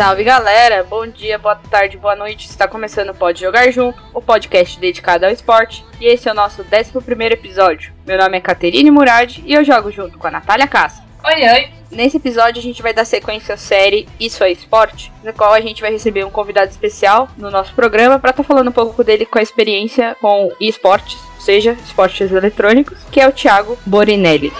Salve galera, bom dia, boa tarde, boa noite. Está começando o Pode Jogar Junto, o podcast dedicado ao esporte, e esse é o nosso 11 episódio. Meu nome é Caterine Murad e eu jogo junto com a Natália Cassa. Oi, oi. Nesse episódio a gente vai dar sequência à série Isso é Esporte, no qual a gente vai receber um convidado especial no nosso programa para estar tá falando um pouco dele com a experiência com esportes, ou seja, esportes eletrônicos, que é o Thiago Borinelli.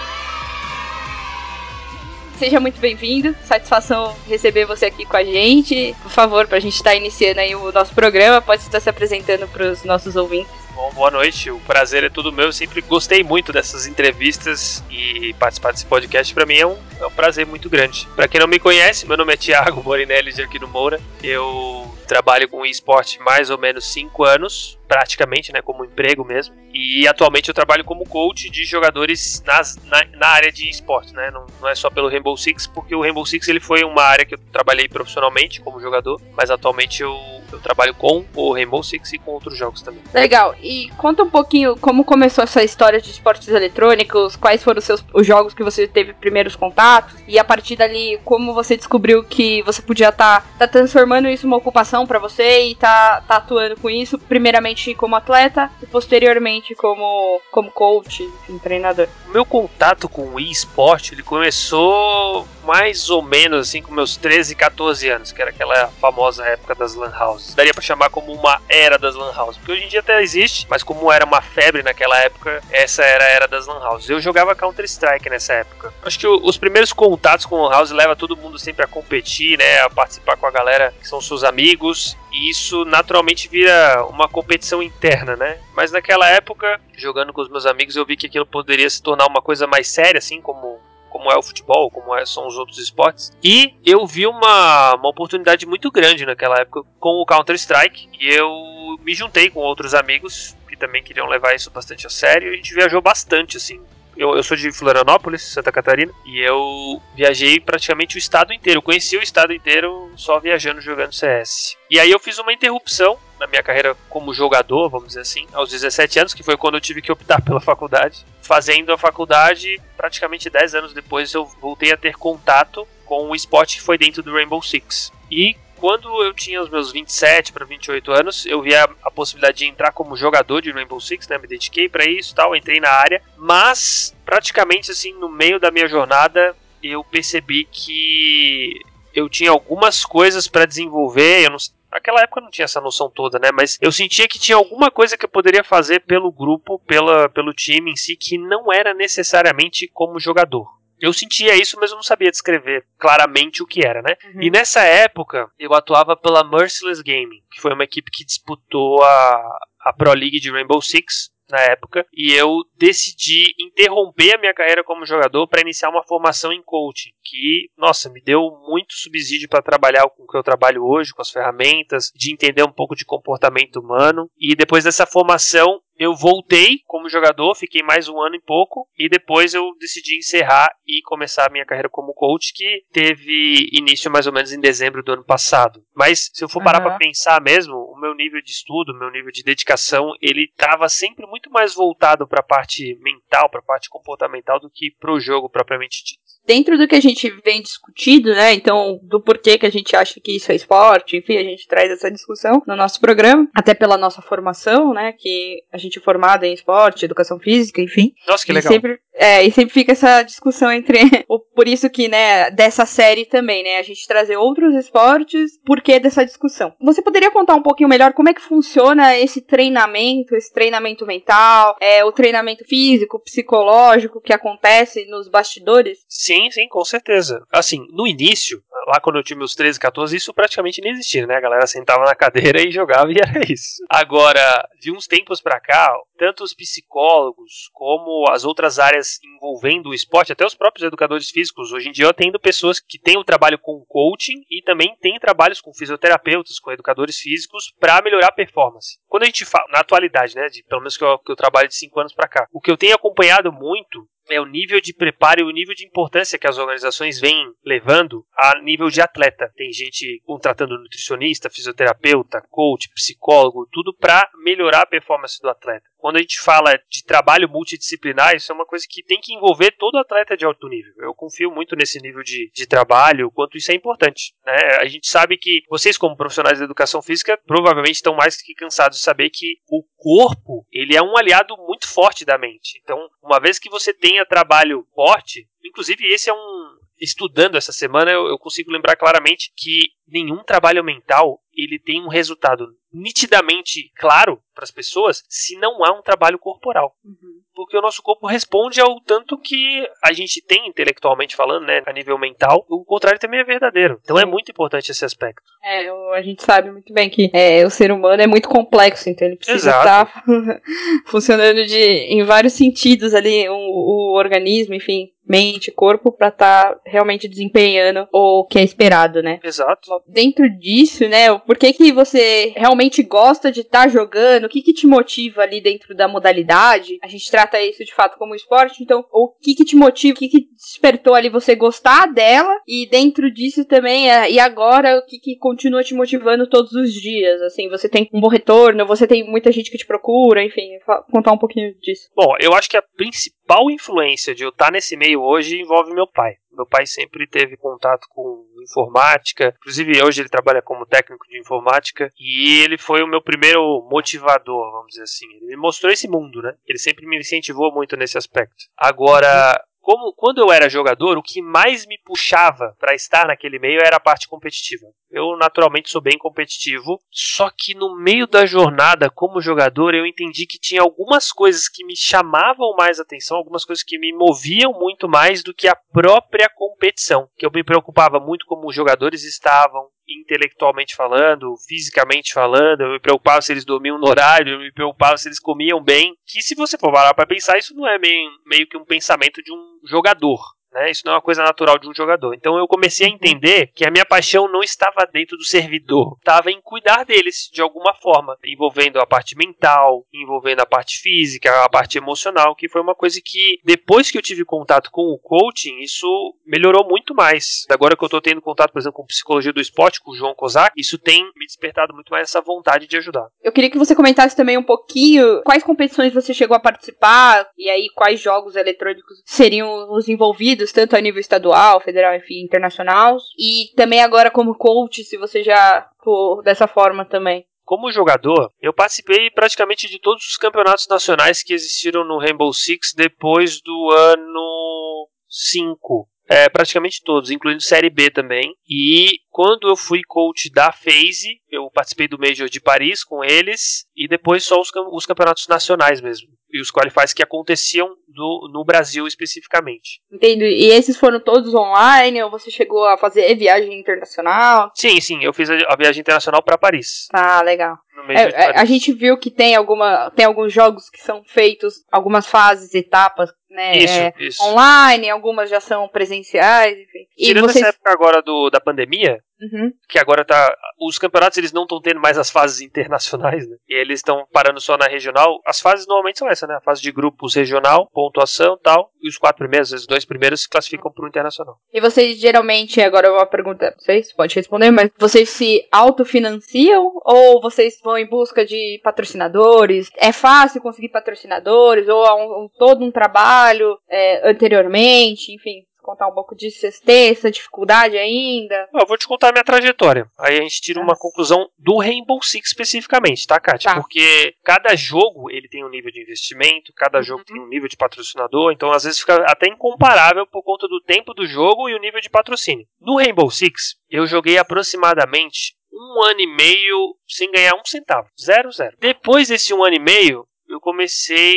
Seja muito bem-vindo, satisfação receber você aqui com a gente. Por favor, para a gente estar tá iniciando aí o nosso programa, pode estar se apresentando para os nossos ouvintes. Bom, boa noite. O prazer é todo meu. Eu sempre gostei muito dessas entrevistas e participar desse podcast para mim é um, é um prazer muito grande. Para quem não me conhece, meu nome é Thiago Morinelli de aqui no Moura. Eu trabalho com esporte mais ou menos 5 anos, praticamente, né, como emprego mesmo. E atualmente eu trabalho como coach de jogadores nas, na, na área de esporte, né? Não, não, é só pelo Rainbow Six, porque o Rainbow Six ele foi uma área que eu trabalhei profissionalmente como jogador, mas atualmente eu, eu trabalho com o Rainbow Six e com outros jogos também. Legal. E conta um pouquinho como começou essa história de esportes eletrônicos, quais foram os seus os jogos que você teve primeiros contatos e a partir dali como você descobriu que você podia estar tá, tá transformando isso uma ocupação para você e tá, tá atuando com isso, primeiramente como atleta e posteriormente como como coach, enfim, treinador. O meu contato com o esporte, ele começou mais ou menos assim com meus 13, 14 anos, que era aquela famosa época das lan houses. Daria para chamar como uma era das lan houses, porque hoje em dia até existe, mas como era uma febre naquela época, essa era a era das lan houses. Eu jogava Counter Strike nessa época. Acho que os primeiros contatos com lan house leva todo mundo sempre a competir, né, a participar com a galera que são seus amigos e isso naturalmente vira uma competição interna, né? Mas naquela época, jogando com os meus amigos, eu vi que aquilo poderia se tornar uma coisa mais séria, assim como como é o futebol, como é, são os outros esportes. E eu vi uma, uma oportunidade muito grande naquela época com o Counter-Strike. E eu me juntei com outros amigos que também queriam levar isso bastante a sério. E a gente viajou bastante, assim. Eu, eu, sou de Florianópolis, Santa Catarina, e eu viajei praticamente o estado inteiro. Conheci o estado inteiro só viajando jogando CS. E aí eu fiz uma interrupção na minha carreira como jogador, vamos dizer assim, aos 17 anos, que foi quando eu tive que optar pela faculdade. Fazendo a faculdade, praticamente 10 anos depois eu voltei a ter contato com o esporte que foi dentro do Rainbow Six. E quando eu tinha os meus 27 para 28 anos, eu vi a, a, possibilidade de entrar como jogador de Rainbow Six, né? Me dediquei para isso, tal, entrei na área, mas praticamente assim no meio da minha jornada eu percebi que eu tinha algumas coisas para desenvolver, eu não Naquela época eu não tinha essa noção toda, né? Mas eu sentia que tinha alguma coisa que eu poderia fazer pelo grupo, pela, pelo time em si, que não era necessariamente como jogador. Eu sentia isso, mas eu não sabia descrever claramente o que era, né? Uhum. E nessa época, eu atuava pela Merciless Gaming, que foi uma equipe que disputou a, a Pro League de Rainbow Six na época, e eu decidi interromper a minha carreira como jogador para iniciar uma formação em coaching, que, nossa, me deu muito subsídio para trabalhar com o que eu trabalho hoje, com as ferramentas, de entender um pouco de comportamento humano. E depois dessa formação, eu voltei como jogador, fiquei mais um ano e pouco, e depois eu decidi encerrar e começar a minha carreira como coach, que teve início mais ou menos em dezembro do ano passado. Mas se eu for parar uhum. para pensar mesmo, o meu nível de estudo, o meu nível de dedicação, ele estava sempre muito mais voltado para a parte mental, para a parte comportamental do que para o jogo propriamente dito dentro do que a gente vem discutido, né? Então, do porquê que a gente acha que isso é esporte, enfim, a gente traz essa discussão no nosso programa, até pela nossa formação, né? Que a gente é formada em esporte, educação física, enfim. Nossa, que legal. E sempre, é, e sempre fica essa discussão entre. por isso que, né, dessa série também, né? A gente trazer outros esportes, por que dessa discussão? Você poderia contar um pouquinho melhor como é que funciona esse treinamento, esse treinamento mental, é, o treinamento físico, psicológico que acontece nos bastidores? Sim, sim, com certeza. Assim, no início, lá quando eu tinha meus 13, 14, isso praticamente nem existia, né? A galera sentava na cadeira e jogava e era isso. Agora, de uns tempos pra cá, tanto os psicólogos como as outras áreas envolvendo o esporte, até os próprios educadores físicos, hoje em dia eu atendo pessoas que têm o trabalho com coaching e também têm trabalhos com fisioterapeutas, com educadores físicos para melhorar a performance. Quando a gente fala, na atualidade, né, de, pelo menos que eu, que eu trabalho de 5 anos para cá, o que eu tenho acompanhado muito é o nível de preparo e o nível de importância que as organizações vêm levando a nível de atleta. Tem gente contratando nutricionista, fisioterapeuta, coach, psicólogo, tudo para melhorar a performance do atleta. Quando a gente fala de trabalho multidisciplinar, isso é uma coisa que tem que envolver todo atleta de alto nível. Eu confio muito nesse nível de, de trabalho, o quanto isso é importante. Né? A gente sabe que vocês, como profissionais da educação física, provavelmente estão mais que cansados de saber que o corpo ele é um aliado muito forte da mente. Então, uma vez que você tenha trabalho forte, inclusive esse é um estudando essa semana eu, eu consigo lembrar claramente que nenhum trabalho mental ele tem um resultado nitidamente claro para as pessoas se não há um trabalho corporal. Uhum. Porque o nosso corpo responde ao tanto que a gente tem intelectualmente falando, né, a nível mental. O contrário também é verdadeiro. Então é muito importante esse aspecto. É, a gente sabe muito bem que é, o ser humano é muito complexo, então ele precisa Exato. estar funcionando de, em vários sentidos ali, o, o organismo, enfim, mente, corpo, para estar tá realmente desempenhando o que é esperado, né? Exato. Dentro disso, né, por que que você realmente gosta de estar tá jogando? O que que te motiva ali dentro da modalidade? A gente trata isso de fato como esporte, então o que que te motiva? O que que despertou ali você gostar dela? E dentro disso também, é, e agora, o que que continua te motivando todos os dias? Assim, você tem um bom retorno, você tem muita gente que te procura, enfim, contar um pouquinho disso. Bom, eu acho que a principal influência de eu estar nesse meio hoje envolve meu pai. Meu pai sempre teve contato com informática, inclusive hoje ele trabalha como técnico de informática e ele foi o meu primeiro motivador, vamos dizer assim. Ele me mostrou esse mundo, né? Ele sempre me incentivou muito nesse aspecto. Agora, como quando eu era jogador, o que mais me puxava para estar naquele meio era a parte competitiva. Eu naturalmente sou bem competitivo, só que no meio da jornada como jogador eu entendi que tinha algumas coisas que me chamavam mais atenção, algumas coisas que me moviam muito mais do que a própria competição, que eu me preocupava muito como os jogadores estavam, intelectualmente falando, fisicamente falando, eu me preocupava se eles dormiam no horário, eu me preocupava se eles comiam bem. Que se você for parar para pensar, isso não é meio, meio que um pensamento de um jogador. Né? Isso não é uma coisa natural de um jogador. Então eu comecei a uhum. entender que a minha paixão não estava dentro do servidor, estava em cuidar deles de alguma forma, envolvendo a parte mental, envolvendo a parte física, a parte emocional, que foi uma coisa que depois que eu tive contato com o coaching, isso melhorou muito mais. Agora que eu estou tendo contato, por exemplo, com psicologia do esporte, com o João Kozak, isso tem me despertado muito mais essa vontade de ajudar. Eu queria que você comentasse também um pouquinho quais competições você chegou a participar e aí quais jogos eletrônicos seriam os envolvidos tanto a nível estadual, federal, enfim, internacional. E também agora como coach, se você já for dessa forma também. Como jogador, eu participei praticamente de todos os campeonatos nacionais que existiram no Rainbow Six depois do ano 5. É, praticamente todos, incluindo Série B também. E quando eu fui coach da FaZe, eu participei do Major de Paris com eles, e depois só os, os campeonatos nacionais mesmo e os qualifies que aconteciam do, no Brasil especificamente. Entendo. E esses foram todos online ou você chegou a fazer viagem internacional? Sim, sim, eu fiz a, a viagem internacional para Paris. Ah, legal. É, é a gente viu que tem alguma tem alguns jogos que são feitos algumas fases, etapas, né? Isso, é, isso. Online, algumas já são presenciais, enfim. Tirando vocês... essa época agora do, da pandemia, Uhum. Que agora tá. Os campeonatos eles não estão tendo mais as fases internacionais, né? E eles estão parando só na regional. As fases normalmente são essa, né? A fase de grupos regional, pontuação tal. E os quatro primeiros, os dois primeiros se classificam pro internacional. E vocês geralmente, agora uma pergunta, vocês pode responder, mas vocês se autofinanciam ou vocês vão em busca de patrocinadores? É fácil conseguir patrocinadores ou há um, um todo um trabalho é, anteriormente, enfim? Contar um pouco disso, vocês têm essa dificuldade ainda? Eu vou te contar a minha trajetória. Aí a gente tira uma conclusão do Rainbow Six especificamente, tá, Kátia? Tá. Porque cada jogo ele tem um nível de investimento, cada uhum. jogo tem um nível de patrocinador, então às vezes fica até incomparável por conta do tempo do jogo e o nível de patrocínio. No Rainbow Six, eu joguei aproximadamente um ano e meio sem ganhar um centavo. Zero, zero. Depois desse um ano e meio, eu comecei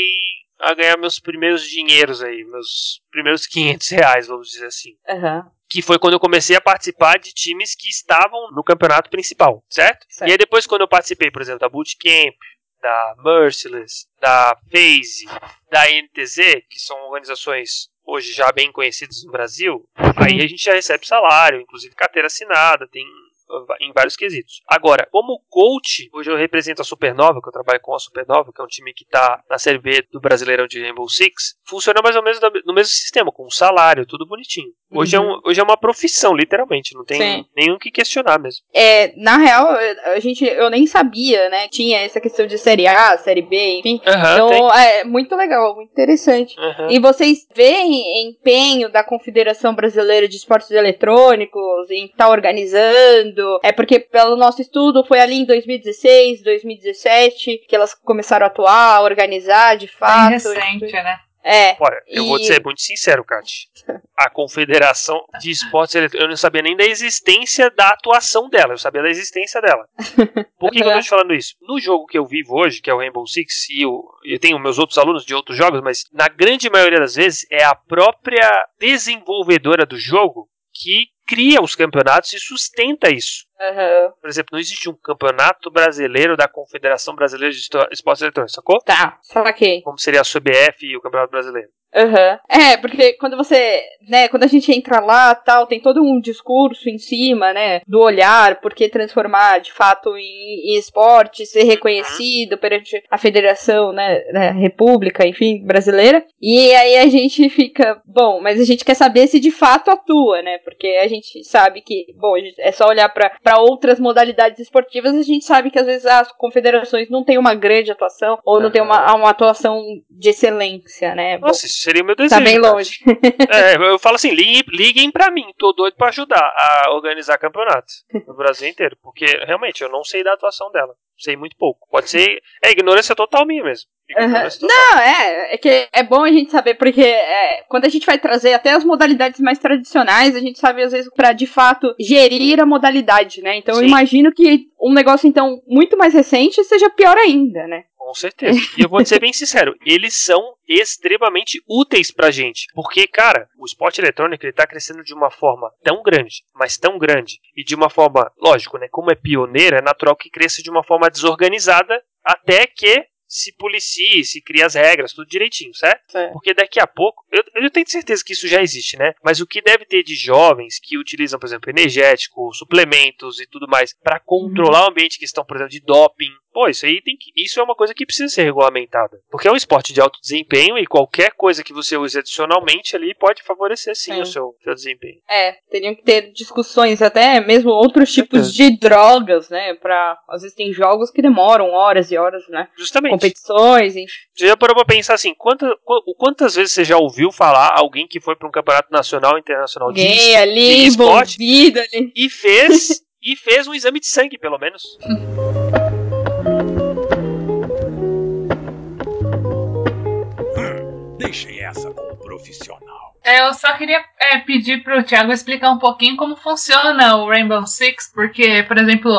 a ganhar meus primeiros dinheiros aí, meus primeiros 500 reais, vamos dizer assim. Uhum. Que foi quando eu comecei a participar de times que estavam no campeonato principal, certo? certo. E aí depois quando eu participei, por exemplo, da Bootcamp, da Merciless, da FaZe, da NTZ, que são organizações hoje já bem conhecidas no Brasil, aí a gente já recebe salário, inclusive carteira assinada, tem em vários quesitos. Agora, como coach, hoje eu represento a Supernova, que eu trabalho com a Supernova, que é um time que está na Série B do Brasileirão de Rainbow Six, funciona mais ou menos no mesmo sistema, com salário, tudo bonitinho. Hoje, uhum. é, um, hoje é uma profissão, literalmente, não tem Sim. nenhum que questionar mesmo. É, na real, a gente, eu nem sabia, né, tinha essa questão de Série A, Série B, enfim. Uhum, então, tem. é muito legal, muito interessante. Uhum. E vocês veem empenho da Confederação Brasileira de Esportes Eletrônicos em estar tá organizando? É porque pelo nosso estudo foi ali em 2016, 2017 que elas começaram a atuar, a organizar de fato. É recente, né? É. Olha, eu e... vou ser muito sincero, Kat. A Confederação de Esportes Eletrônicos, eu não sabia nem da existência da atuação dela, eu sabia da existência dela. Por que, que eu tô te falando isso? No jogo que eu vivo hoje, que é o Rainbow Six, e eu, eu tenho meus outros alunos de outros jogos, mas na grande maioria das vezes é a própria desenvolvedora do jogo que cria os campeonatos e sustenta isso. Uhum. Por exemplo, não existe um campeonato brasileiro da Confederação Brasileira de Esportes Eletrônicos, sacou? Tá, saquei. Como seria a CBF e o Campeonato Brasileiro. Uhum. É, porque quando você, né, quando a gente entra lá, tal, tem todo um discurso em cima, né, do olhar, porque transformar de fato em, em esporte, ser reconhecido perante a federação, né, né, república, enfim, brasileira. E aí a gente fica, bom, mas a gente quer saber se de fato atua, né, porque a gente sabe que, bom, é só olhar para outras modalidades esportivas, a gente sabe que às vezes as confederações não têm uma grande atuação ou não uhum. tem uma, uma atuação de excelência, né. Nossa, bom, seria o meu desejo. Tá bem longe. é, eu falo assim, liguem, liguem pra mim, tô doido pra ajudar a organizar campeonatos no Brasil inteiro, porque realmente eu não sei da atuação dela. Sei muito pouco. Pode ser. É ignorância total minha mesmo. Uhum. Não, é, é que é bom a gente saber, porque é, quando a gente vai trazer até as modalidades mais tradicionais, a gente sabe às vezes para de fato gerir a modalidade, né? Então Sim. eu imagino que um negócio então muito mais recente seja pior ainda, né? Com certeza. E eu vou ser bem sincero, eles são extremamente úteis pra gente. Porque, cara, o esporte eletrônico ele tá crescendo de uma forma tão grande, mas tão grande, e de uma forma, lógico, né? Como é pioneiro, é natural que cresça de uma forma desorganizada até que se policie, se cria as regras, tudo direitinho, certo? Porque daqui a pouco, eu, eu tenho certeza que isso já existe, né? Mas o que deve ter de jovens que utilizam, por exemplo, energético, suplementos e tudo mais, para controlar uhum. o ambiente que estão, por exemplo, de doping, Pô, isso aí tem que. Isso é uma coisa que precisa ser regulamentada. Porque é um esporte de alto desempenho e qualquer coisa que você use adicionalmente ali pode favorecer sim, o seu, seu desempenho. É, teriam que ter discussões, até mesmo outros tipos de drogas, né? Pra. Às vezes tem jogos que demoram horas e horas, né? Justamente. Competições, enfim. Você já parou pra pensar assim, quanta, quantas vezes você já ouviu falar alguém que foi para um campeonato nacional internacional de, Gay, ali, de esporte ali. e fez. e fez um exame de sangue, pelo menos. Deixem essa com o profissional. É, eu só queria é, pedir pro Thiago explicar um pouquinho como funciona o Rainbow Six, porque, por exemplo,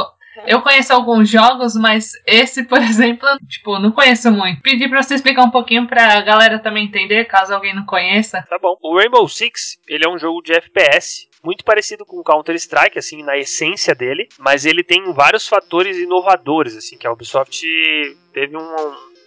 eu conheço alguns jogos, mas esse, por exemplo, tipo, não conheço muito. Pedir pra você explicar um pouquinho pra galera também entender, caso alguém não conheça. Tá bom. O Rainbow Six, ele é um jogo de FPS, muito parecido com Counter-Strike, assim, na essência dele, mas ele tem vários fatores inovadores, assim, que a Ubisoft teve um,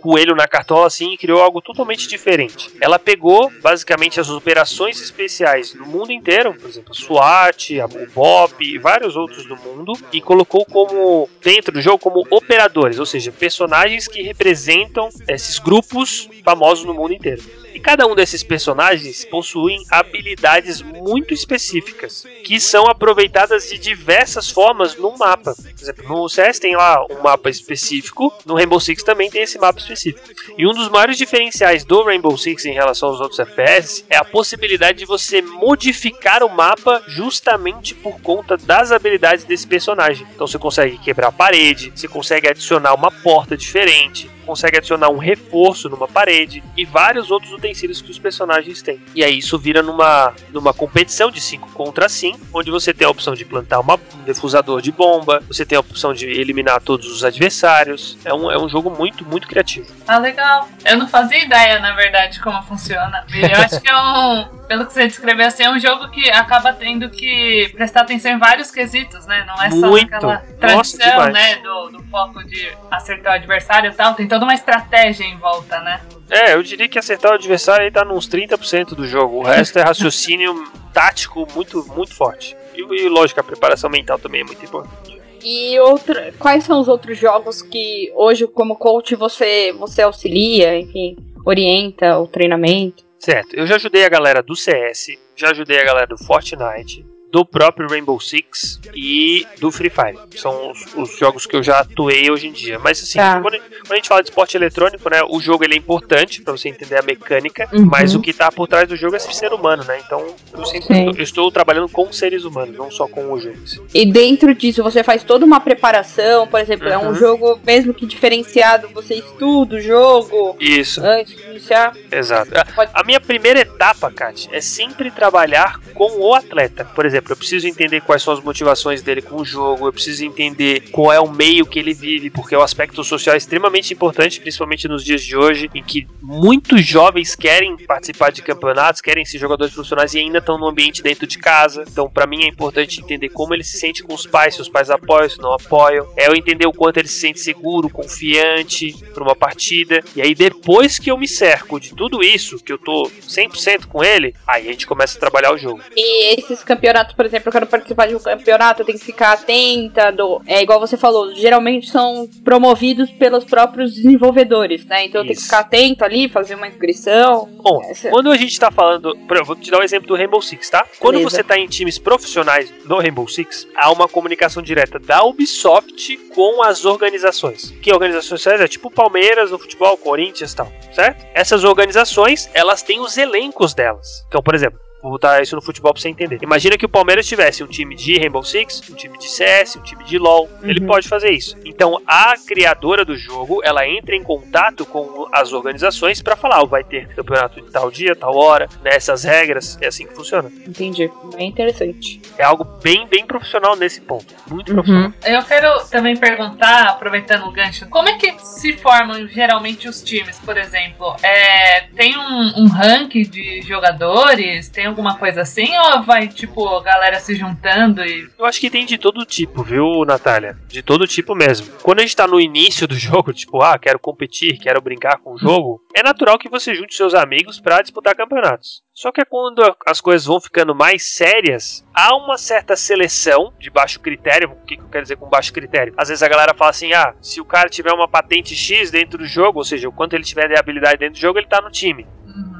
coelho na cartola assim e criou algo totalmente diferente. Ela pegou basicamente as operações especiais do mundo inteiro, por exemplo, SWAT, o BOP e vários outros do mundo, e colocou como dentro do jogo como operadores, ou seja, personagens que representam esses grupos famosos no mundo inteiro. E cada um desses personagens possuem habilidades muito específicas, que são aproveitadas de diversas formas no mapa. Por exemplo, no CS tem lá um mapa específico, no Rainbow Six também tem esse mapa específico. E um dos maiores diferenciais do Rainbow Six em relação aos outros FPS é a possibilidade de você modificar o mapa justamente por conta das habilidades desse personagem. Então você consegue quebrar a parede, você consegue adicionar uma porta diferente, consegue adicionar um reforço numa parede e vários outros que os personagens têm. E aí isso vira numa, numa competição de 5 contra 5, onde você tem a opção de plantar uma, um defusador de bomba, você tem a opção de eliminar todos os adversários. É um, é um jogo muito, muito criativo. Ah, legal. Eu não fazia ideia, na verdade, como funciona. Eu acho que é um. Pelo que você descreveu assim, é um jogo que acaba tendo que prestar atenção em vários quesitos, né? Não é só muito. aquela tradição, Nossa, né? Do, do foco de acertar o adversário e tal. Tem toda uma estratégia em volta, né? É, eu diria que acertar o adversário aí tá nos 30% do jogo. O resto é raciocínio tático muito, muito forte. E, e lógico, a preparação mental também é muito importante. E outra, quais são os outros jogos que hoje, como coach, você, você auxilia, enfim, orienta o treinamento? Certo, eu já ajudei a galera do CS, já ajudei a galera do Fortnite, do próprio Rainbow Six e do Free Fire. São os, os jogos que eu já atuei hoje em dia. Mas assim, Tá. quando, quando a gente fala de esporte eletrônico, né, o jogo ele é importante pra você entender a mecânica, Uhum. mas o que tá por trás do jogo é ser humano, né? Então eu sempre Sim. eu estou trabalhando com seres humanos, não só com o jogo. em si. E dentro disso, você faz toda uma preparação, por exemplo, é um Uhum. jogo mesmo que diferenciado, você estuda o jogo Isso, antes de iniciar. exato. A- Pode- A minha primeira etapa, Kat, é sempre trabalhar com o atleta. Por exemplo, eu preciso entender quais são as motivações dele com o jogo, eu preciso entender qual é o meio que ele vive, porque o aspecto social é extremamente importante, principalmente nos dias de hoje, em que muitos jovens querem participar de campeonatos, querem ser jogadores profissionais e ainda estão no ambiente dentro de casa. Então, pra mim é importante entender como ele se sente com os pais, se os pais apoiam, se não apoiam. É eu entender o quanto ele se sente seguro, confiante para uma partida. E aí depois que eu me cerco de tudo isso, que eu tô 100% com ele, aí a gente começa a trabalhar o jogo. E esses campeonatos, por exemplo, eu quero participar de um campeonato, eu tenho que ficar atenta. Do, é igual você falou, geralmente são promovidos pelos próprios desenvolvedores, né? Então eu tenho que ficar atento ali, fazer uma inscrição. Bom, Essa- quando a gente tá falando, por exemplo, vou te dar o exemplo do Rainbow Six, tá? Quando Beleza. você tá em times profissionais no Rainbow Six, há uma comunicação direta da Ubisoft com as organizações. Que organizações são? É tipo Palmeiras no futebol, Corinthians e tal, certo? Essas organizações, elas têm os elencos delas. Então, por exemplo, Vou botar isso no futebol pra você entender. Imagina que o Palmeiras tivesse um time de Rainbow Six, um time de CS, um time de LoL. Ele Uhum. pode fazer isso. Então a criadora do jogo, ela entra em contato com as organizações pra falar, ó, vai ter campeonato de tal dia, tal hora, nessas regras. É assim que funciona. Entendi. Bem interessante. É algo bem, bem profissional nesse ponto. Muito Uhum. profissional. Eu quero também perguntar, aproveitando o gancho, como é que se formam geralmente os times, por exemplo? É, tem um, um ranking de jogadores? Tem alguma coisa assim? Ou vai, tipo, a galera se juntando e. Eu acho que tem de todo tipo, viu, Natália? De todo tipo mesmo. Quando a gente tá no início do jogo, tipo, ah, quero competir, quero brincar com o jogo, é natural que você junte seus amigos pra disputar campeonatos. Só que é quando as coisas vão ficando mais sérias, há uma certa seleção de baixo critério. O que que eu quero dizer com baixo critério? Às vezes a galera fala assim: ah, se o cara tiver uma patente X dentro do jogo, ou seja, o quanto ele tiver de habilidade dentro do jogo, ele tá no time.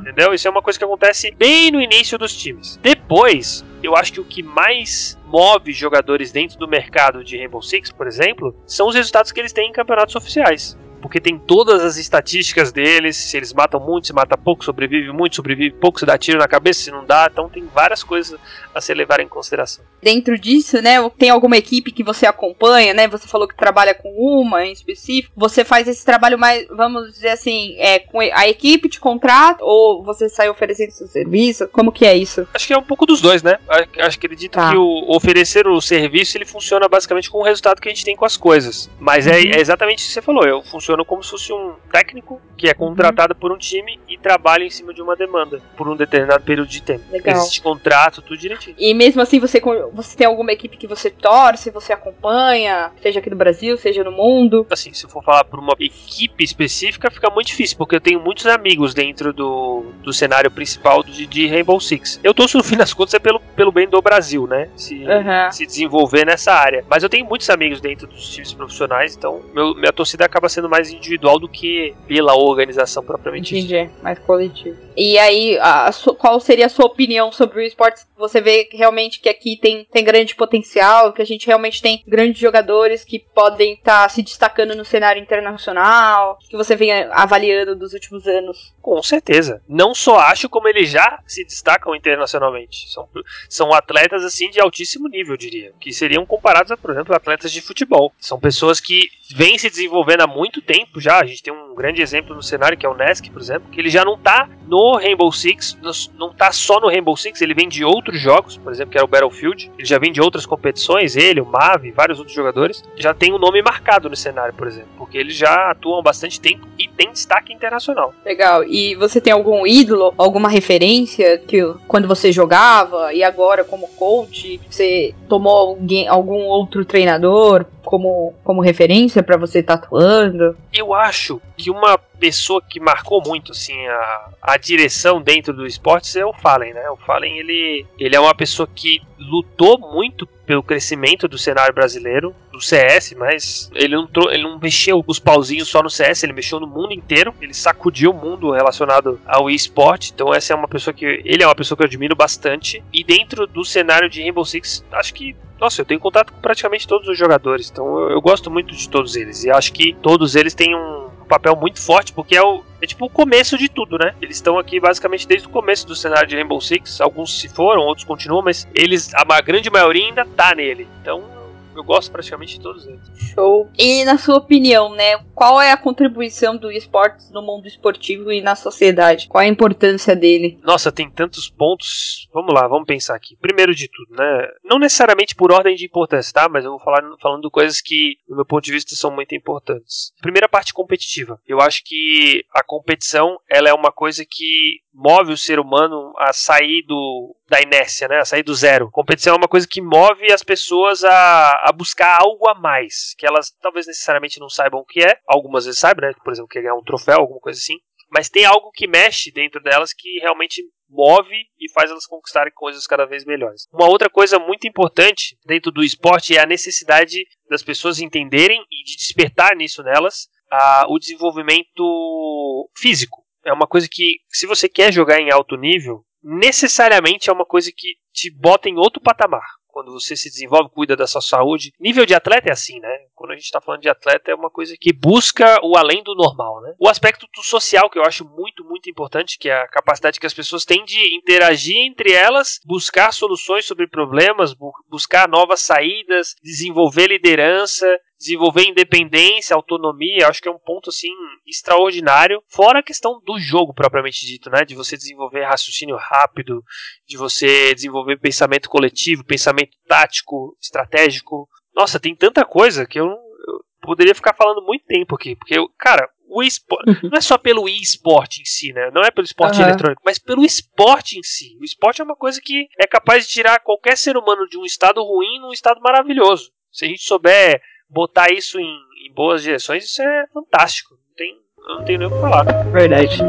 Entendeu? Isso é uma coisa que acontece bem no início dos times. Depois, eu acho que o que mais move jogadores dentro do mercado de Rainbow Six, por exemplo, são os resultados que eles têm em campeonatos oficiais. Porque tem todas as estatísticas deles, se eles matam muito, se mata pouco, sobrevive muito, sobrevive pouco, se dá tiro na cabeça, se não dá, então tem várias coisas a se levar em consideração. Dentro disso, né, tem alguma equipe que você acompanha, né? Você falou que trabalha com uma em específico. Você faz esse trabalho mais, vamos dizer assim, é, com a equipe te contrata ou você sai oferecendo seu serviço? Como que é isso? Acho que é um pouco dos dois, né? Acho que acredito Tá. que o oferecer o serviço ele funciona basicamente com o resultado que a gente tem com as coisas. Mas é, Uhum. é exatamente o que você falou. Eu funciono como se fosse um técnico que é Uhum. contratado por um time e trabalha em cima de uma demanda por um determinado período de tempo. Legal. Existe contrato, tudo direitinho. E mesmo assim, você, você tem alguma equipe que você torce, você acompanha, seja aqui no Brasil, seja no mundo? Assim, se eu for falar por uma equipe específica, fica muito difícil, porque eu tenho muitos amigos dentro do, do cenário principal de, de Rainbow Six. Eu torço, no fim das contas, é pelo, pelo bem do Brasil, né? Se, Aham. se desenvolver nessa área. Mas eu tenho muitos amigos dentro dos times profissionais, então meu- minha torcida acaba sendo mais individual do que pela organização propriamente dita. Entendi, mais coletivo. E aí, a- a qual seria a sua opinião sobre o esporte? Você vê realmente que aqui tem, tem grande potencial, que a gente realmente tem grandes jogadores que podem estar se destacando no cenário internacional, que você vem avaliando dos últimos anos. Com certeza. Não só acho, como eles já se destacam internacionalmente. São, são atletas assim de altíssimo nível, eu diria. Que seriam comparados a, por exemplo, atletas de futebol. São pessoas que vêm se desenvolvendo há muito tempo já. A gente tem um grande exemplo no cenário, que é o Nesk, por exemplo, que ele já não tá no Rainbow Six, não tá só no Rainbow Six, ele vem de outros jogos, por exemplo, que era o Battlefield. Ele já vem de outras competições, ele, o Mavi, vários outros jogadores, já tem um nome marcado no cenário, por exemplo, porque eles já atuam bastante tempo e tem destaque internacional. Legal. E você tem algum ídolo, alguma referência que quando você jogava e agora como coach, você tomou alguém, algum outro treinador como, como referência para você estar tá atuando? Eu acho que uma pessoa que marcou muito assim a, a direção dentro do esportes é o Fallen, né? O Fallen ele, ele é uma pessoa que lutou muito pelo crescimento do cenário brasileiro, do CS, mas ele não, ele não mexeu os pauzinhos só no CS, ele mexeu no mundo inteiro, ele sacudiu o mundo relacionado ao esporte, então essa é uma pessoa que, ele é uma pessoa que eu admiro bastante, e dentro do cenário de Rainbow Six, acho que nossa, eu tenho contato com praticamente todos os jogadores, então eu, eu gosto muito de todos eles. E acho que todos eles têm um papel muito forte, porque é, o, é tipo o começo de tudo, né? Eles estão aqui basicamente desde o começo do cenário de Rainbow Six. Alguns se foram, outros continuam, mas eles, a grande maioria ainda tá nele. Então eu gosto praticamente de todos eles. Show. E na sua opinião, né? Qual é a contribuição do esportes no mundo esportivo e na sociedade? Qual é a importância dele? Nossa, tem tantos pontos. Vamos lá, vamos pensar aqui. Primeiro de tudo, né? Não necessariamente por ordem de importância, tá? Mas eu vou falar falando coisas que, do meu ponto de vista, são muito importantes. Primeira parte competitiva. Eu acho que a competição, ela é uma coisa que move o ser humano a sair do, da inércia, né? A sair do zero. Competição é uma coisa que move as pessoas a, a buscar algo a mais, que elas talvez necessariamente não saibam o que é. Algumas vezes sabem, né? Por exemplo, quer ganhar um troféu, alguma coisa assim. Mas tem algo que mexe dentro delas que realmente move e faz elas conquistarem coisas cada vez melhores. Uma outra coisa muito importante dentro do esporte é a necessidade das pessoas entenderem e de despertar nisso nelas a, o desenvolvimento físico é uma coisa que, se você quer jogar em alto nível, necessariamente é uma coisa que te bota em outro patamar. Quando você se desenvolve, cuida da sua saúde. Nível de atleta é assim, né? Quando a gente está falando de atleta, é uma coisa que busca o além do normal, né? O aspecto social que eu acho muito, muito importante, que é a capacidade que as pessoas têm de interagir entre elas, buscar soluções sobre problemas, bu buscar novas saídas, desenvolver liderança, desenvolver independência, autonomia, acho que é um ponto assim extraordinário. Fora a questão do jogo propriamente dito, né, de você desenvolver raciocínio rápido, de você desenvolver pensamento coletivo, pensamento tático, estratégico. Nossa, tem tanta coisa que eu, eu poderia ficar falando muito tempo aqui, porque cara, o esporte uhum. não é só pelo esporte em si, né? Não é pelo esporte uhum. eletrônico, mas pelo esporte em si. O esporte é uma coisa que é capaz de tirar qualquer ser humano de um estado ruim num estado maravilhoso. Se a gente souber botar isso em, em boas direções, isso é fantástico. Não tem, não tenho nem o que falar. Verdade.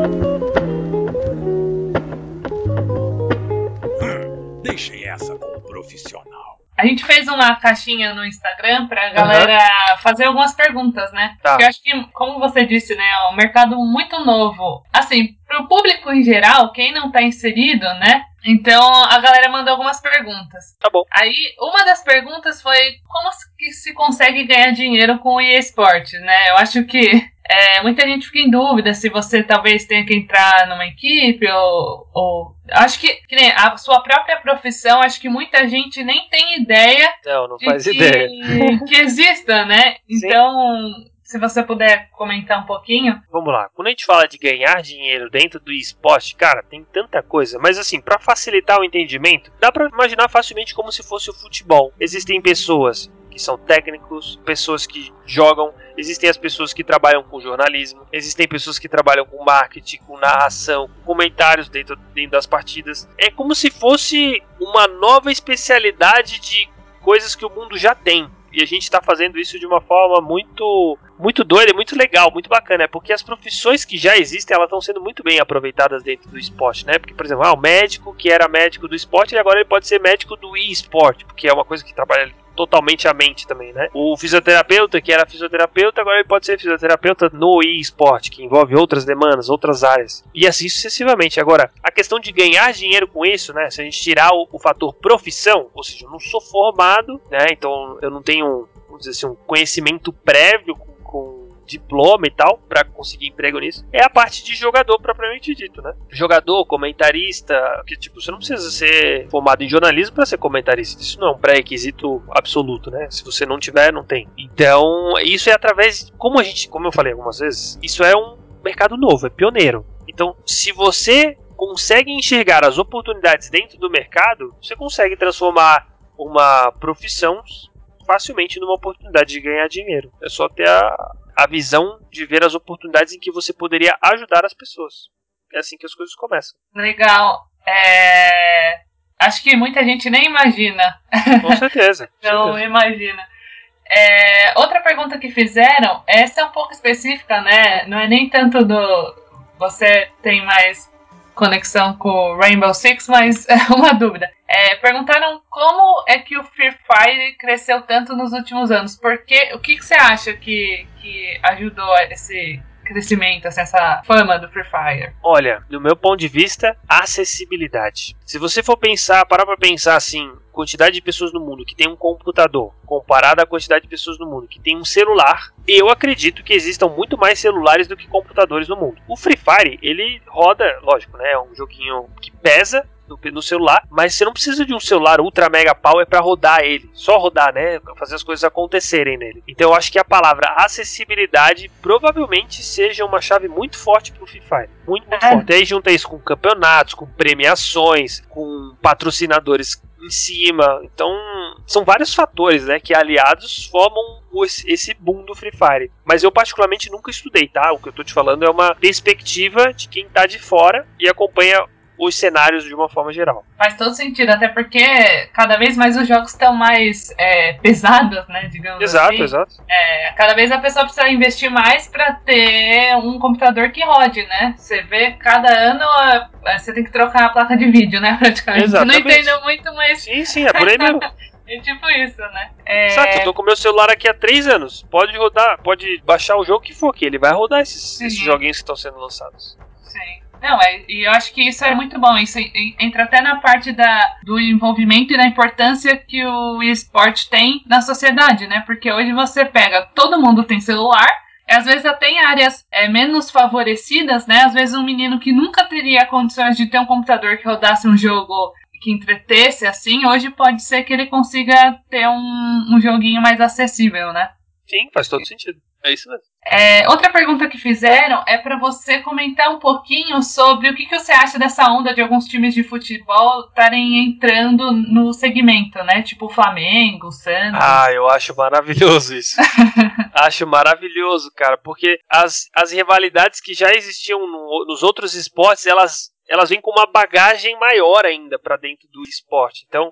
Hum, deixem essa com o profissional. A gente fez uma caixinha no Instagram pra galera uhum. fazer algumas perguntas, né? Tá. Eu acho que, como você disse, né, é um mercado muito novo. Assim, pro público em geral, quem não tá inserido, né? Então a galera mandou algumas perguntas. Tá bom. Aí uma das perguntas foi como que se consegue ganhar dinheiro com o eSport, né? Eu acho que é, muita gente fica em dúvida se você talvez tenha que entrar numa equipe ou. ou acho que, que nem a sua própria profissão, acho que muita gente nem tem ideia. Não, não faz que, ideia. Que exista, né? Sim. Então, se você puder comentar um pouquinho. Vamos lá. Quando a gente fala de ganhar dinheiro dentro do esporte, cara, tem tanta coisa. Mas assim, para facilitar o entendimento, dá para imaginar facilmente como se fosse o futebol. Existem pessoas que são técnicos, pessoas que jogam, existem as pessoas que trabalham com jornalismo, existem pessoas que trabalham com marketing, com narração, com comentários dentro, dentro das partidas. É como se fosse uma nova especialidade de coisas que o mundo já tem. E a gente está fazendo isso de uma forma muito muito doida, muito legal, muito bacana, é porque as profissões que já existem, elas estão sendo muito bem aproveitadas dentro do esporte, né? Porque, por exemplo, ah, o médico que era médico do esporte, agora ele pode ser médico do e-sport, porque é uma coisa que trabalha totalmente a mente também, né? O fisioterapeuta, que era fisioterapeuta, agora ele pode ser fisioterapeuta no e-sport, que envolve outras demandas, outras áreas. E assim sucessivamente. Agora, a questão de ganhar dinheiro com isso, né? Se a gente tirar o, o fator profissão, ou seja, eu não sou formado, né? Então eu não tenho, vamos dizer assim, um conhecimento prévio diploma e tal para conseguir emprego nisso, é a parte de jogador propriamente dito, né? Jogador, comentarista, que tipo, você não precisa ser formado em jornalismo para ser comentarista. Isso não é um pré-requisito absoluto, né? Se você não tiver, não tem. Então, isso é através, como a gente, como eu falei algumas vezes, isso é um mercado novo, é pioneiro. Então, se você consegue enxergar as oportunidades dentro do mercado, você consegue transformar uma profissão facilmente numa oportunidade de ganhar dinheiro. É só ter a, a visão de ver as oportunidades em que você poderia ajudar as pessoas. É assim que as coisas começam. Legal. É... Acho que muita gente nem imagina. Com certeza. Não imagina. É, outra pergunta que fizeram, essa é um pouco específica, né? Não é nem tanto do. Você tem mais conexão com o Rainbow Six, mas é uma dúvida. É, perguntaram como é que o Free Fire cresceu tanto nos últimos anos. Porque, o que, que você acha que, que ajudou esse crescimento, assim, essa fama do Free Fire? Olha, do meu ponto de vista, acessibilidade. Se você for pensar, parar pra pensar assim, quantidade de pessoas no mundo que tem um computador comparada à quantidade de pessoas no mundo que tem um celular, eu acredito que existam muito mais celulares do que computadores no mundo. O Free Fire, ele roda, lógico, né? É um joguinho que pesa, no, celular, mas você não precisa de um celular ultra mega power para rodar ele, só rodar, né, fazer as coisas acontecerem nele. Então eu acho que a palavra acessibilidade provavelmente seja uma chave muito forte pro Free Fire, muito, muito é. forte. Aí junta isso com campeonatos, com premiações, com patrocinadores em cima. Então, são vários fatores, né, que aliados formam esse boom do Free Fire. Mas eu particularmente nunca estudei, tá? O que eu tô te falando é uma perspectiva de quem tá de fora e acompanha os cenários de uma forma geral. Faz todo sentido, até porque cada vez mais os jogos estão mais é, pesados, né? Digamos exato, assim. Exato, é, cada vez a pessoa precisa investir mais para ter um computador que rode, né? Você vê, cada ano é, você tem que trocar a placa de vídeo, né? Praticamente. Exatamente. Não entendo muito, mas. Sim, sim, é por aí mesmo. É tipo isso, né? É... Exato, eu tô com meu celular aqui há três anos. Pode rodar, pode baixar o jogo que for aqui. Ele vai rodar esses, esses joguinhos que estão sendo lançados. Sim. Não, é, e eu acho que isso é muito bom. Isso entra até na parte da, do envolvimento e da importância que o esporte tem na sociedade, né? Porque hoje você pega, todo mundo tem celular, às vezes até em áreas é, menos favorecidas, né? Às vezes um menino que nunca teria condições de ter um computador que rodasse um jogo que entretesse assim, hoje pode ser que ele consiga ter um, um joguinho mais acessível, né? Sim, faz todo sentido. É isso mesmo. É, outra pergunta que fizeram é para você comentar um pouquinho sobre o que, que você acha dessa onda de alguns times de futebol estarem entrando no segmento, né? Tipo o Flamengo, o Santos. Ah, eu acho maravilhoso isso. acho maravilhoso, cara, porque as, as rivalidades que já existiam no, nos outros esportes, elas elas vêm com uma bagagem maior ainda para dentro do esporte. Então,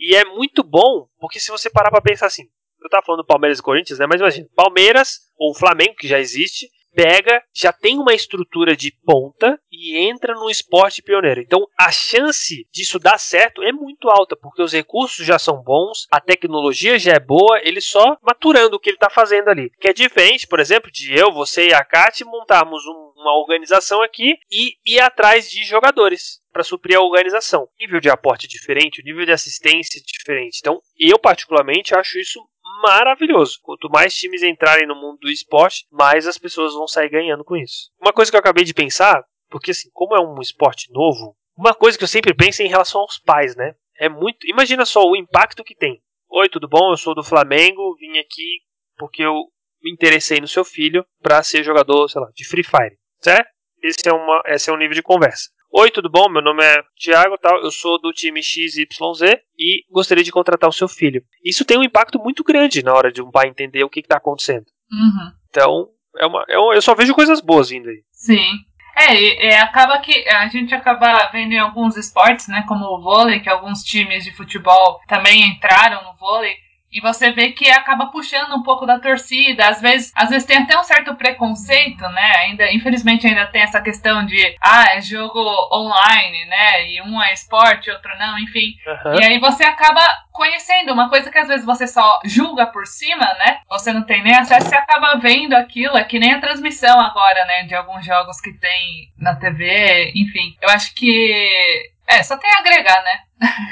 e é muito bom, porque se você parar para pensar assim, eu tava falando do Palmeiras e Corinthians, né? Mas imagina, Palmeiras ou Flamengo, que já existe, pega, já tem uma estrutura de ponta e entra no esporte pioneiro. Então a chance disso dar certo é muito alta, porque os recursos já são bons, a tecnologia já é boa, ele só maturando o que ele está fazendo ali. Que é diferente, por exemplo, de eu, você e a Kat montarmos um, uma organização aqui e ir atrás de jogadores para suprir a organização. O nível de aporte diferente, o nível de assistência diferente. Então, eu particularmente acho isso maravilhoso. Quanto mais times entrarem no mundo do esporte, mais as pessoas vão sair ganhando com isso. Uma coisa que eu acabei de pensar, porque assim, como é um esporte novo, uma coisa que eu sempre penso é em relação aos pais, né? É muito. Imagina só o impacto que tem. Oi, tudo bom? Eu sou do Flamengo, vim aqui porque eu me interessei no seu filho para ser jogador, sei lá, de Free Fire, certo? Esse é, uma, esse é um nível de conversa. Oi, tudo bom? Meu nome é Thiago, tal. Eu sou do time XYZ e gostaria de contratar o seu filho. Isso tem um impacto muito grande na hora de um pai entender o que está acontecendo. Uhum. Então, é uma, é eu só vejo coisas boas vindo aí. Sim. É, é, acaba que a gente acaba vendo em alguns esportes, né, como o vôlei, que alguns times de futebol também entraram no vôlei, e você vê que acaba puxando um pouco da torcida. Às vezes, às vezes tem até um certo preconceito, né? Ainda, infelizmente, ainda tem essa questão de ah, é jogo online, né? E um é esporte, outro não, enfim. Uhum. E aí você acaba conhecendo uma coisa que às vezes você só julga por cima, né? Você não tem nem acesso, você acaba vendo aquilo, é que nem a transmissão agora, né? De alguns jogos que tem na TV, enfim. Eu acho que é, só tem a agregar, né?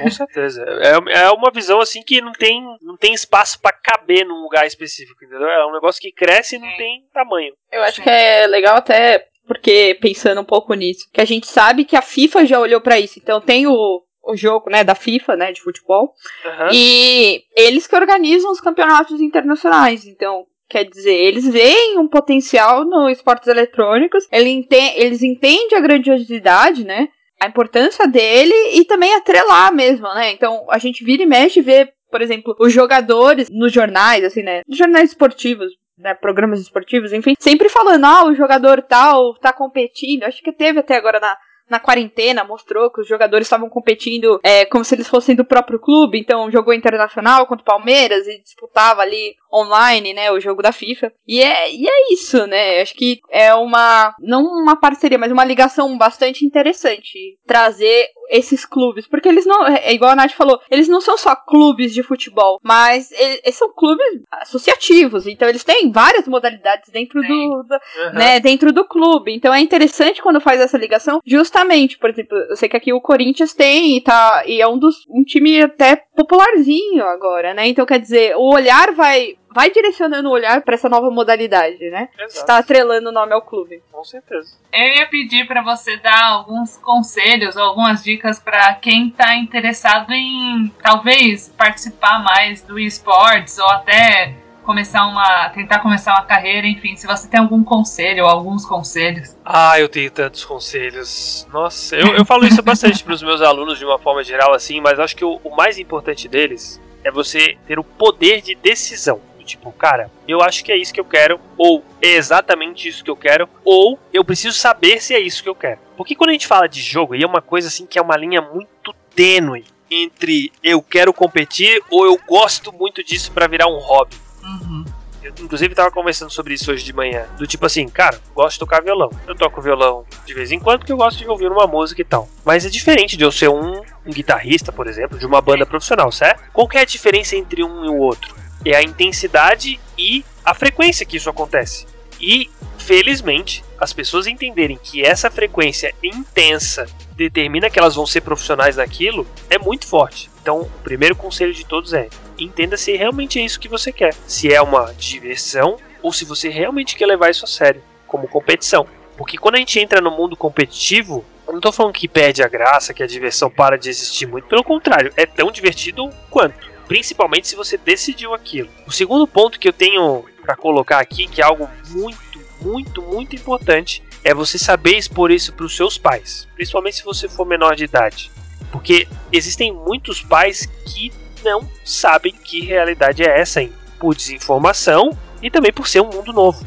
Com certeza. É, é uma visão assim que não tem, não tem espaço para caber num lugar específico, entendeu? É um negócio que cresce e não tem tamanho. Eu acho Sim. que é legal até porque pensando um pouco nisso, que a gente sabe que a FIFA já olhou para isso. Então tem o, o jogo, né, da FIFA, né, de futebol. Uhum. E eles que organizam os campeonatos internacionais. Então, Quer dizer, eles veem um potencial no esportes eletrônicos, eles entendem a grandiosidade, né? A importância dele e também atrelar mesmo, né? Então a gente vira e mexe e vê, por exemplo, os jogadores nos jornais, assim, né? Jornais esportivos né, programas esportivos, enfim, sempre falando, ah, o jogador tal tá competindo. Acho que teve até agora na, na quarentena mostrou que os jogadores estavam competindo é, como se eles fossem do próprio clube, então jogou internacional contra o Palmeiras e disputava ali online, né, o jogo da FIFA. E é, e é isso, né? Acho que é uma não uma parceria, mas uma ligação bastante interessante trazer esses clubes, porque eles não, é igual a Nath falou, eles não são só clubes de futebol, mas eles, são clubes associativos, então eles têm várias modalidades dentro do, do uhum. né, dentro do clube. Então é interessante quando faz essa ligação, justamente, por exemplo, eu sei que aqui o Corinthians tem e tá e é um dos um time até popularzinho agora, né? Então quer dizer, o olhar vai vai direcionando o olhar para essa nova modalidade, né? Exato. Está atrelando o nome ao clube. Com certeza. Eu ia pedir para você dar alguns conselhos ou algumas dicas para quem está interessado em talvez participar mais do esportes ou até começar uma tentar começar uma carreira, enfim, se você tem algum conselho ou alguns conselhos. Ah, eu tenho tantos conselhos. Nossa, eu, eu falo isso bastante para os meus alunos de uma forma geral assim, mas acho que o, o mais importante deles é você ter o poder de decisão tipo, cara, eu acho que é isso que eu quero, ou é exatamente isso que eu quero, ou eu preciso saber se é isso que eu quero. Porque quando a gente fala de jogo, e é uma coisa assim que é uma linha muito tênue entre eu quero competir ou eu gosto muito disso para virar um hobby. Uhum. Eu, inclusive, tava conversando sobre isso hoje de manhã. Do tipo assim, cara, gosto de tocar violão. Eu toco violão de vez em quando porque eu gosto de ouvir uma música e tal. Mas é diferente de eu ser um, um guitarrista, por exemplo, de uma banda profissional, certo? Qual é a diferença entre um e o outro? É a intensidade e a frequência que isso acontece. E, felizmente, as pessoas entenderem que essa frequência intensa determina que elas vão ser profissionais daquilo é muito forte. Então, o primeiro conselho de todos é: entenda se realmente é isso que você quer. Se é uma diversão ou se você realmente quer levar isso a sério, como competição. Porque quando a gente entra no mundo competitivo, eu não estou falando que perde a graça, que a diversão para de existir, muito pelo contrário, é tão divertido quanto principalmente se você decidiu aquilo. O segundo ponto que eu tenho para colocar aqui, que é algo muito, muito, muito importante, é você saber expor isso para os seus pais, principalmente se você for menor de idade. Porque existem muitos pais que não sabem que realidade é essa ainda, por desinformação e também por ser um mundo novo.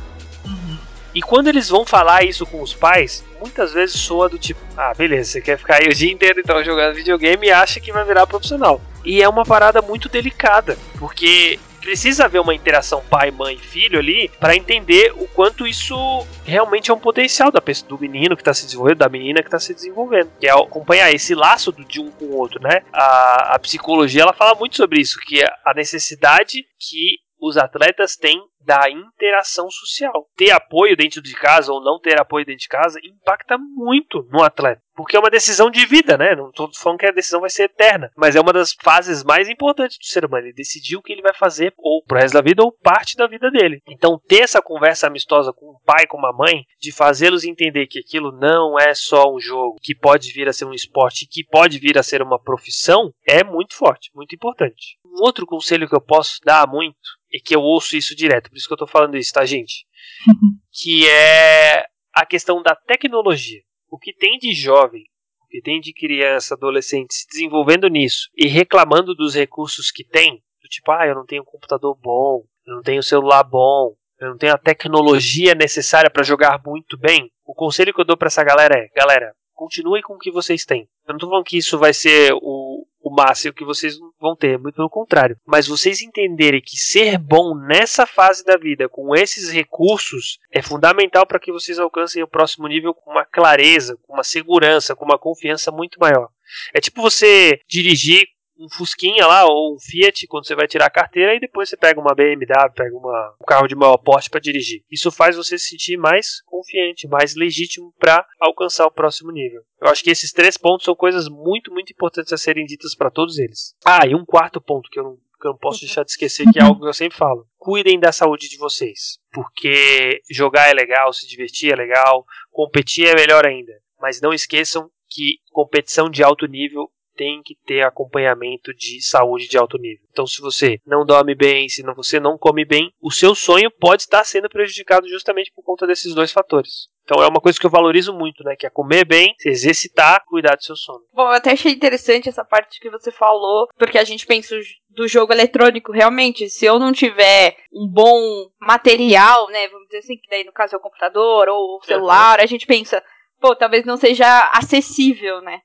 E quando eles vão falar isso com os pais, muitas vezes soa do tipo: ah, beleza, você quer ficar aí o dia inteiro então jogando videogame e acha que vai virar profissional. E é uma parada muito delicada, porque precisa haver uma interação pai, mãe, filho ali para entender o quanto isso realmente é um potencial da pessoa, do menino que está se desenvolvendo, da menina que está se desenvolvendo, que é acompanhar esse laço de um com o outro, né? A, a psicologia ela fala muito sobre isso, que é a necessidade que os atletas têm da interação social. Ter apoio dentro de casa ou não ter apoio dentro de casa impacta muito no atleta. Porque é uma decisão de vida, né? Não estou falando que a decisão vai ser eterna, mas é uma das fases mais importantes do ser humano. Ele decidir o que ele vai fazer ou pro resto da vida ou parte da vida dele. Então, ter essa conversa amistosa com o pai, com a mãe, de fazê-los entender que aquilo não é só um jogo, que pode vir a ser um esporte, que pode vir a ser uma profissão, é muito forte, muito importante. Um outro conselho que eu posso dar muito e que eu ouço isso direto, por isso que eu tô falando isso, tá, gente? que é a questão da tecnologia. O que tem de jovem, o que tem de criança, adolescente se desenvolvendo nisso e reclamando dos recursos que tem, do tipo, ah, eu não tenho um computador bom, eu não tenho um celular bom, eu não tenho a tecnologia necessária para jogar muito bem. O conselho que eu dou para essa galera é, galera, continue com o que vocês têm. Eu não tô falando que isso vai ser o, o máximo que vocês vão ter, muito pelo contrário. Mas vocês entenderem que ser bom nessa fase da vida, com esses recursos, é fundamental para que vocês alcancem o próximo nível com uma clareza, com uma segurança, com uma confiança muito maior. É tipo você dirigir um Fusquinha lá ou um Fiat quando você vai tirar a carteira e depois você pega uma BMW, pega uma, um carro de maior porte para dirigir. Isso faz você se sentir mais confiante, mais legítimo para alcançar o próximo nível. Eu acho que esses três pontos são coisas muito, muito importantes a serem ditas para todos eles. Ah, e um quarto ponto que eu não que eu não posso deixar de esquecer, que é algo que eu sempre falo. Cuidem da saúde de vocês. Porque jogar é legal, se divertir é legal, competir é melhor ainda. Mas não esqueçam que competição de alto nível tem que ter acompanhamento de saúde de alto nível. Então, se você não dorme bem, se não, você não come bem, o seu sonho pode estar sendo prejudicado justamente por conta desses dois fatores. Então é uma coisa que eu valorizo muito, né? Que é comer bem, se exercitar, cuidar do seu sono. Bom, eu até achei interessante essa parte que você falou, porque a gente pensa do jogo eletrônico, realmente, se eu não tiver um bom material, né? Vamos dizer assim, que daí no caso é o computador ou o celular, a gente pensa, pô, talvez não seja acessível, né?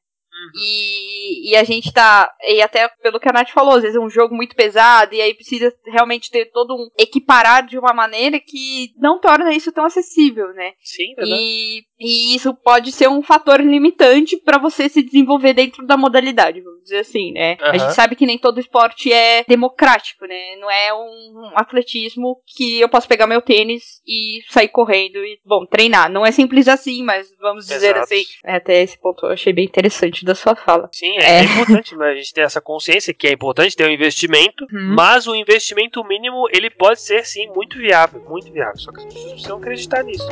E, e a gente tá. E até pelo que a Nath falou, às vezes é um jogo muito pesado, e aí precisa realmente ter todo um. equiparar de uma maneira que não torna isso tão acessível, né? Sim, verdade. E, e isso pode ser um fator limitante para você se desenvolver dentro da modalidade, vamos dizer assim, né? Aham. A gente sabe que nem todo esporte é democrático, né? Não é um atletismo que eu posso pegar meu tênis e sair correndo e, bom, treinar. Não é simples assim, mas vamos dizer Exato. assim. Até esse ponto eu achei bem interessante da sua fala. Sim, é, É. importante mas a gente ter essa consciência que é importante ter um investimento, Uhum. mas o investimento mínimo ele pode ser sim muito viável, muito viável. Só que as pessoas precisam acreditar nisso.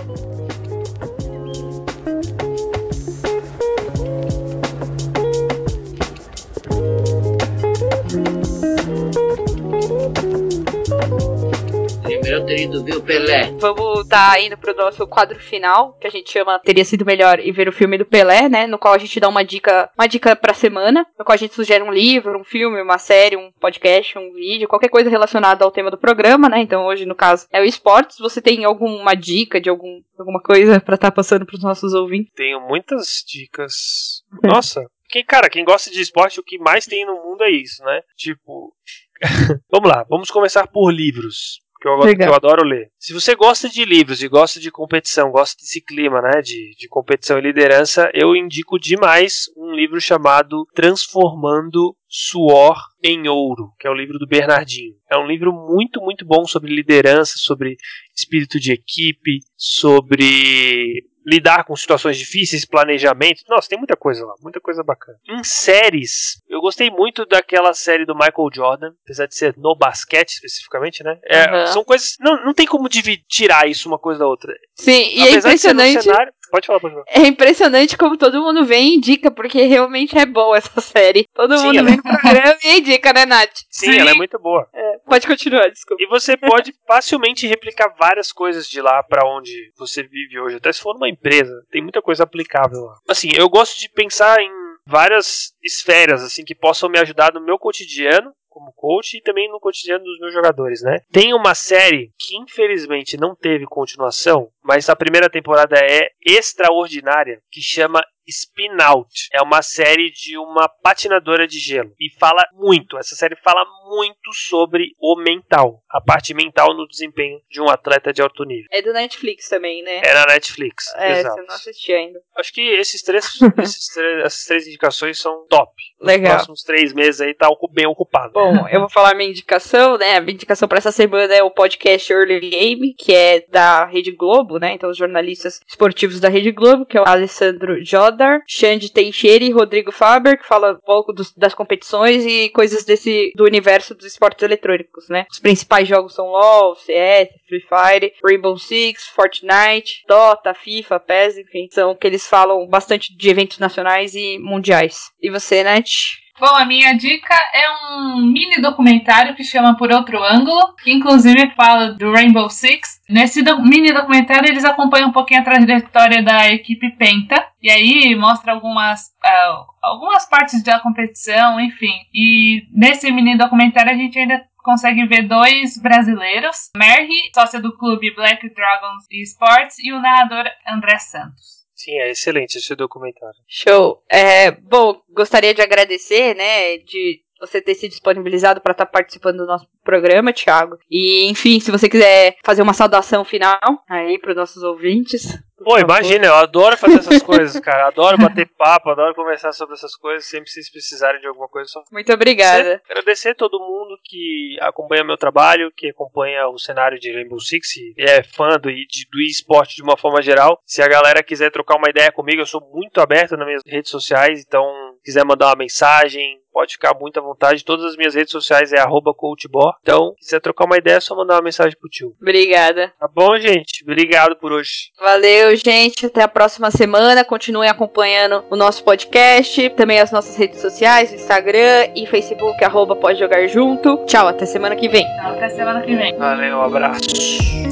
Primeiro eu teria ido ver o Pelé. Vamos estar indo pro nosso quadro final, que a gente chama Teria Sido Melhor e Ver o Filme do Pelé, né? No qual a gente dá uma dica, uma dica pra semana, no qual a gente sugere um livro, um filme, uma série, um podcast, um vídeo, qualquer coisa relacionada ao tema do programa, né? Então hoje, no caso, é o esportes. Você tem alguma dica de algum, alguma coisa pra estar passando pros nossos ouvintes? Tenho muitas dicas. Nossa, quem, cara, quem gosta de esporte, o que mais tem no mundo é isso, né? Tipo, vamos lá, vamos começar por livros. Que eu, que eu adoro ler. Se você gosta de livros e gosta de competição, gosta desse clima, né, de, de competição e liderança, eu indico demais um livro chamado Transformando Suor em Ouro, que é o livro do Bernardinho. É um livro muito, muito bom sobre liderança, sobre espírito de equipe, sobre lidar com situações difíceis, planejamento. Nossa, tem muita coisa lá, muita coisa bacana. Em séries, eu gostei muito daquela série do Michael Jordan, apesar de ser no basquete especificamente, né? É, Aham. São coisas. Não, não tem como dividir, tirar isso uma coisa da outra. Sim, e é Apesar de ser no impressionante. cenário- Pode falar, pode falar. É impressionante como todo mundo vem e indica, porque realmente é boa essa série. Todo Sim, mundo ela- vem no programa e indica, né, Nath? Sim, Sim. ela é muito boa. Pode continuar, desculpa. E você pode facilmente replicar várias coisas de lá pra onde você vive hoje. Até se for numa empresa, tem muita coisa aplicável lá. Assim, eu gosto de pensar em várias esferas assim que possam me ajudar no meu cotidiano como coach e também no cotidiano dos meus jogadores, né? Tem uma série que infelizmente não teve continuação, mas a primeira temporada é extraordinária, que chama Spin Out. É uma série de uma patinadora de gelo e fala muito, essa série fala muito sobre o mental, a parte mental no desempenho de um atleta de alto nível. É do Netflix também, né? É na Netflix, É, exato. você não assisti ainda. Acho que esses três, esses três- essas três indicações são top. Nos Legal. próximos três meses aí tá bem ocupado. Bom, eu vou falar minha indicação, né? A minha indicação pra essa semana é o podcast Early Game, que é da Rede Globo, né? Então, os jornalistas esportivos da Rede Globo, que é o Alessandro Jodar, Xande Teixeira e Rodrigo Faber, que fala um pouco dos- das competições e coisas desse do universo dos esportes eletrônicos, né? Os principais jogos são LoL, CS, Free Fire, Rainbow Six, Fortnite, Dota, FIFA, PES, enfim. São que eles falam bastante de eventos nacionais e mundiais. E você, Nath? Bom, a minha dica é um mini documentário que chama Por Outro Ângulo, que inclusive fala do Rainbow Six. Nesse do- mini documentário eles acompanham um pouquinho a trajetória da equipe Penta, e aí mostra algumas, ah, algumas partes da competição, enfim. E nesse mini documentário a gente ainda consegue ver dois brasileiros, Merri, sócia do clube Black Dragons Esports, e o narrador André Santos. Sim, é excelente esse documentário. Show. É, bom, gostaria de agradecer, né, de você ter se disponibilizado para estar participando do nosso programa, Thiago. E, enfim, se você quiser fazer uma saudação final aí para os nossos ouvintes. Pô, imagina, eu adoro fazer essas coisas, cara. Adoro bater papo, adoro conversar sobre essas coisas. Sempre que vocês precisarem de alguma coisa, só Muito obrigada. Agradecer a todo mundo que acompanha meu trabalho, que acompanha o cenário de Rainbow Six e é fã do, de, do esporte de uma forma geral. Se a galera quiser trocar uma ideia comigo, eu sou muito aberto nas minhas redes sociais, então quiser mandar uma mensagem, pode ficar muito à vontade. Todas as minhas redes sociais é arroba coachbó. Então, se quiser trocar uma ideia, é só mandar uma mensagem pro tio. Obrigada. Tá bom, gente? Obrigado por hoje. Valeu, gente. Até a próxima semana. Continuem acompanhando o nosso podcast, também as nossas redes sociais, Instagram e Facebook, arroba Pode Jogar Junto. Tchau, até semana que vem. Até semana que vem. Valeu, um abraço.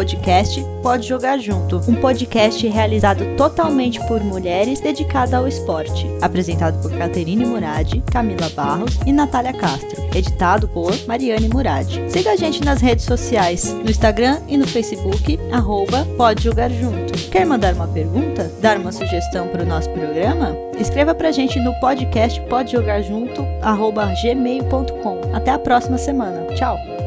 Podcast Pode Jogar Junto, um podcast realizado totalmente por mulheres dedicado ao esporte. Apresentado por Caterine Murad, Camila Barros e Natália Castro. Editado por Mariane Murad. Siga a gente nas redes sociais, no Instagram e no Facebook, arroba Pode Jogar Junto. Quer mandar uma pergunta? Dar uma sugestão para o nosso programa? Escreva pra gente no podcast Pode Jogar Junto, arroba gmail.com. Até a próxima semana. Tchau!